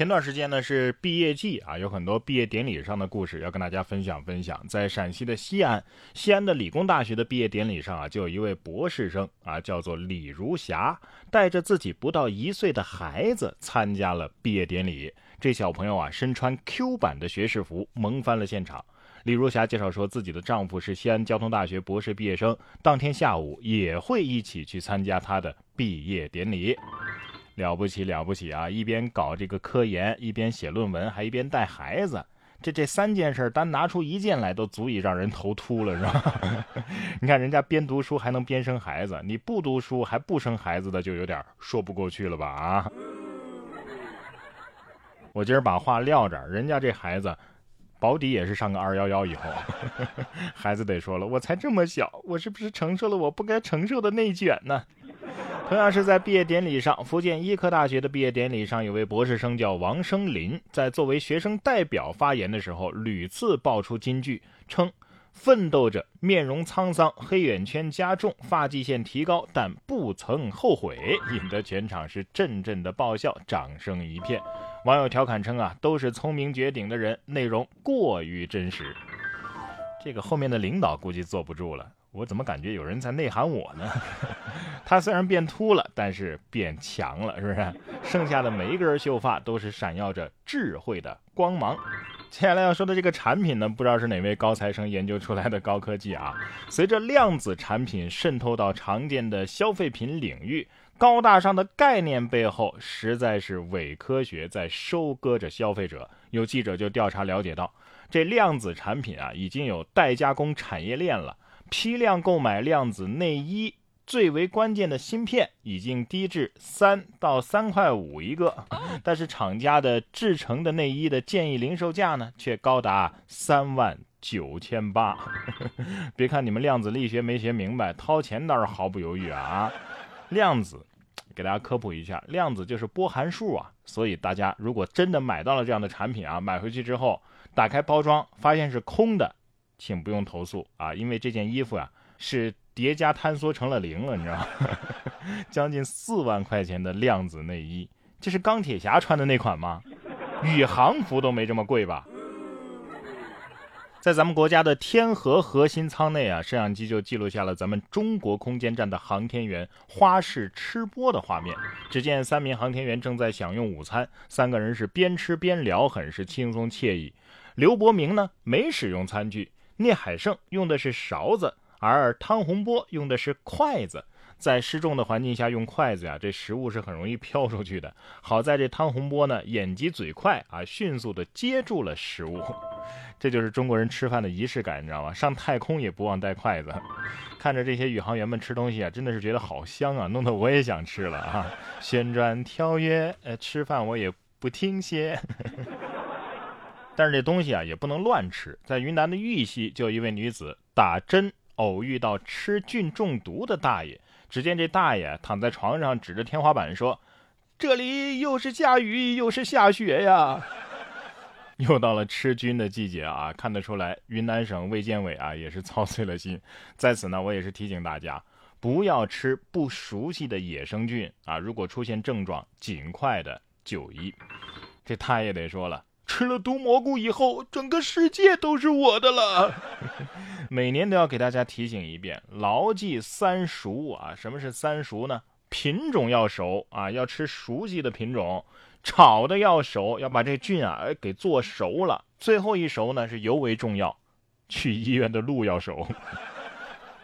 前段时间呢是毕业季啊，有很多毕业典礼上的故事要跟大家分享分享。在陕西的西安，西安的理工大学的毕业典礼上啊，就有一位博士生啊，叫做李如霞，带着自己不到一岁的孩子参加了毕业典礼。这小朋友啊，身穿 Q 版的学士服，萌翻了现场。李如霞介绍说，自己的丈夫是西安交通大学博士毕业生，当天下午也会一起去参加他的毕业典礼。了不起了不起啊！一边搞这个科研，一边写论文，还一边带孩子，这这三件事单拿出一件来都足以让人头秃了，是吧？你看人家边读书还能边生孩子，你不读书还不生孩子的就有点说不过去了吧？啊！我今儿把话撂这儿，人家这孩子保底也是上个二幺幺以后，孩子得说了，我才这么小，我是不是承受了我不该承受的内卷呢？同样是在毕业典礼上，福建医科大学的毕业典礼上，有位博士生叫王生林，在作为学生代表发言的时候，屡次爆出金句，称奋斗着，面容沧桑，黑眼圈加重，发际线提高，但不曾后悔，引得全场是阵阵的爆笑，掌声一片。网友调侃称啊，都是聪明绝顶的人，内容过于真实。这个后面的领导估计坐不住了。我怎么感觉有人在内涵我呢？他虽然变秃了，但是变强了，是不是？剩下的每一根秀发都是闪耀着智慧的光芒。接下来要说的这个产品呢，不知道是哪位高材生研究出来的高科技啊？随着量子产品渗透到常见的消费品领域，高大上的概念背后，实在是伪科学在收割着消费者。有记者就调查了解到，这量子产品啊，已经有代加工产业链了。批量购买量子内衣最为关键的芯片已经低至三到三块五一个，但是厂家的制成的内衣的建议零售价呢，却高达三万九千八。别看你们量子力学没学明白，掏钱倒是毫不犹豫啊！量子，给大家科普一下，量子就是波函数啊。所以大家如果真的买到了这样的产品啊，买回去之后打开包装发现是空的。请不用投诉啊，因为这件衣服呀是叠加坍缩成了零了，你知道吗？将近四万块钱的量子内衣，这是钢铁侠穿的那款吗？宇航服都没这么贵吧？在咱们国家的天河核心舱内啊，摄像机就记录下了咱们中国空间站的航天员花式吃播的画面。只见三名航天员正在享用午餐，三个人是边吃边聊，很是轻松惬意。刘伯明呢，没使用餐具。聂海胜用的是勺子，而汤洪波用的是筷子。在失重的环境下用筷子呀，这食物是很容易飘出去的。好在这汤洪波呢，眼疾嘴快啊，迅速的接住了食物。这就是中国人吃饭的仪式感，你知道吗？上太空也不忘带筷子。看着这些宇航员们吃东西啊，真的是觉得好香啊，弄得我也想吃了啊！旋转跳跃，呃，吃饭我也不停歇。但是这东西啊也不能乱吃。在云南的玉溪，就有一位女子打针偶遇到吃菌中毒的大爷。只见这大爷躺在床上，指着天花板说：“这里又是下雨又是下雪呀！” 又到了吃菌的季节啊，看得出来云南省卫健委啊也是操碎了心。在此呢，我也是提醒大家，不要吃不熟悉的野生菌啊！如果出现症状，尽快的就医。这他也得说了。吃了毒蘑菇以后，整个世界都是我的了。每年都要给大家提醒一遍，牢记三熟啊！什么是三熟呢？品种要熟啊，要吃熟悉的品种；炒的要熟，要把这菌啊给做熟了。最后一熟呢是尤为重要，去医院的路要熟。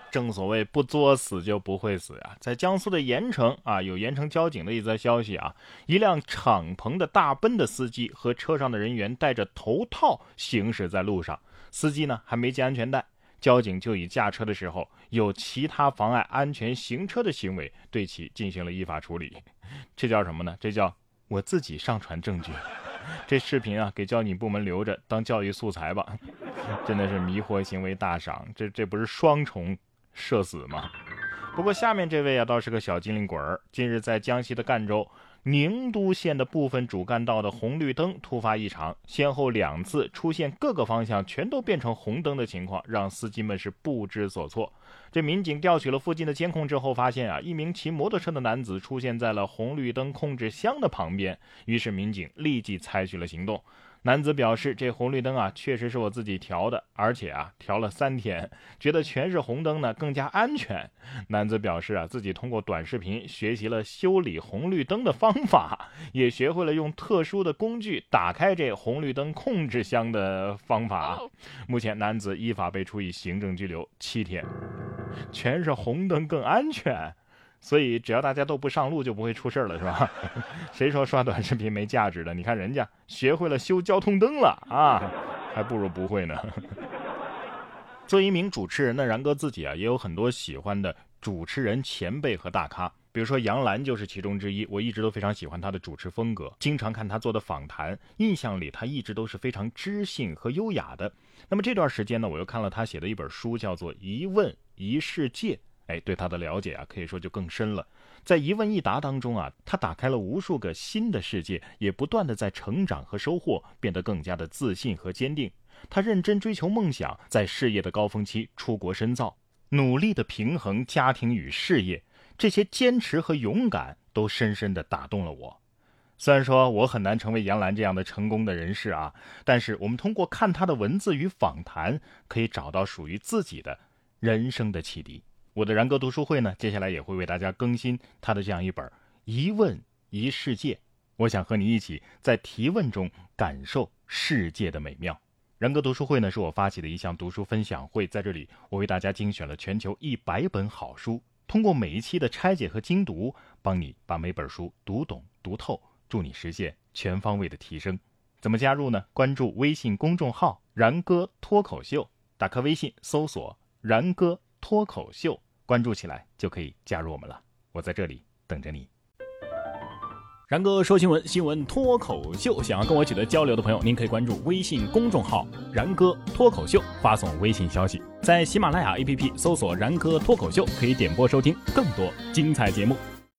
正所谓不作死就不会死呀！在江苏的盐城啊，有盐城交警的一则消息啊，一辆敞篷的大奔的司机和车上的人员戴着头套行驶在路上，司机呢还没系安全带，交警就以驾车的时候有其他妨碍安全行车的行为，对其进行了依法处理。这叫什么呢？这叫我自己上传证据。这视频啊，给交警部门留着当教育素材吧。真的是迷惑行为大赏，这这不是双重？社死吗？不过下面这位啊倒是个小机灵鬼儿。近日在江西的赣州宁都县的部分主干道的红绿灯突发异常，先后两次出现各个方向全都变成红灯的情况，让司机们是不知所措。这民警调取了附近的监控之后，发现啊，一名骑摩托车的男子出现在了红绿灯控制箱的旁边。于是民警立即采取了行动。男子表示：“这红绿灯啊，确实是我自己调的，而且啊，调了三天，觉得全是红灯呢更加安全。”男子表示啊，自己通过短视频学习了修理红绿灯的方法，也学会了用特殊的工具打开这红绿灯控制箱的方法。目前，男子依法被处以行政拘留七天。全是红灯更安全。所以，只要大家都不上路，就不会出事了，是吧？谁说刷短视频没价值的？你看人家学会了修交通灯了啊，还不如不会呢。作为一名主持人呢，然哥自己啊也有很多喜欢的主持人前辈和大咖，比如说杨澜就是其中之一。我一直都非常喜欢他的主持风格，经常看他做的访谈，印象里他一直都是非常知性和优雅的。那么这段时间呢，我又看了他写的一本书，叫做《一问一世界》。哎，对他的了解啊，可以说就更深了。在一问一答当中啊，他打开了无数个新的世界，也不断的在成长和收获，变得更加的自信和坚定。他认真追求梦想，在事业的高峰期出国深造，努力的平衡家庭与事业，这些坚持和勇敢都深深的打动了我。虽然说我很难成为杨澜这样的成功的人士啊，但是我们通过看他的文字与访谈，可以找到属于自己的人生的启迪。我的然哥读书会呢，接下来也会为大家更新他的这样一本《一问一世界》，我想和你一起在提问中感受世界的美妙。然哥读书会呢，是我发起的一项读书分享会，在这里我为大家精选了全球一百本好书，通过每一期的拆解和精读，帮你把每本书读懂读透，助你实现全方位的提升。怎么加入呢？关注微信公众号“然哥脱口秀”，打开微信搜索“然哥脱口秀”。关注起来就可以加入我们了，我在这里等着你。然哥说新闻，新闻脱口秀，想要跟我取得交流的朋友，您可以关注微信公众号“然哥脱口秀”，发送微信消息，在喜马拉雅 APP 搜索“然哥脱口秀”，可以点播收听更多精彩节目。